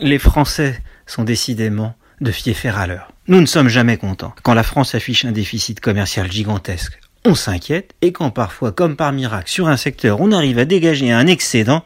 Les Français sont décidément de faire à l'heure. Nous ne sommes jamais contents. Quand la France affiche un déficit commercial gigantesque, on s'inquiète, et quand parfois, comme par miracle, sur un secteur, on arrive à dégager un excédent,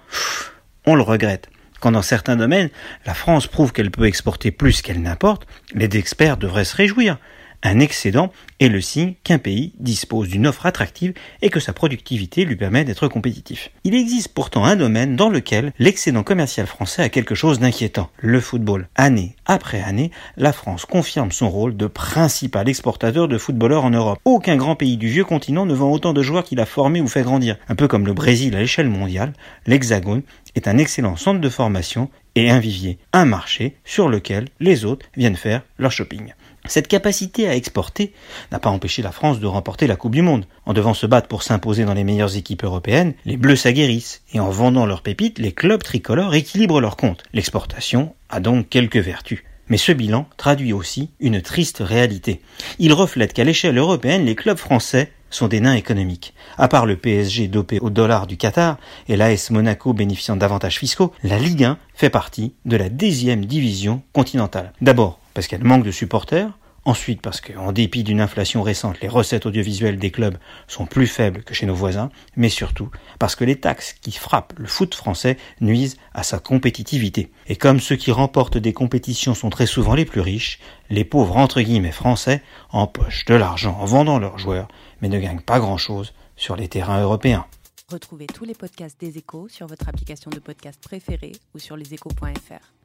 on le regrette. Quand dans certains domaines, la France prouve qu'elle peut exporter plus qu'elle n'importe, les experts devraient se réjouir. Un excédent est le signe qu'un pays dispose d'une offre attractive et que sa productivité lui permet d'être compétitif. Il existe pourtant un domaine dans lequel l'excédent commercial français a quelque chose d'inquiétant, le football. Année après année, la France confirme son rôle de principal exportateur de footballeurs en Europe. Aucun grand pays du vieux continent ne vend autant de joueurs qu'il a formés ou fait grandir. Un peu comme le Brésil à l'échelle mondiale, l'Hexagone est un excellent centre de formation et un vivier, un marché sur lequel les autres viennent faire leur shopping. Cette capacité à exporter n'a pas empêché la France de remporter la Coupe du Monde. En devant se battre pour s'imposer dans les meilleures équipes européennes, les Bleus s'aguerrissent, et en vendant leurs pépites, les clubs tricolores équilibrent leurs comptes. L'exportation a donc quelques vertus. Mais ce bilan traduit aussi une triste réalité. Il reflète qu'à l'échelle européenne, les clubs français sont des nains économiques. À part le PSG dopé au dollar du Qatar et l'AS Monaco bénéficiant d'avantages fiscaux, la Ligue 1 fait partie de la dixième division continentale. D'abord parce qu'elle manque de supporters, Ensuite, parce qu'en dépit d'une inflation récente, les recettes audiovisuelles des clubs sont plus faibles que chez nos voisins, mais surtout parce que les taxes qui frappent le foot français nuisent à sa compétitivité. Et comme ceux qui remportent des compétitions sont très souvent les plus riches, les pauvres entre guillemets français empochent de l'argent en vendant leurs joueurs, mais ne gagnent pas grand-chose sur les terrains européens. Retrouvez tous les podcasts des échos sur votre application de podcast préférée ou sur leséchos.fr.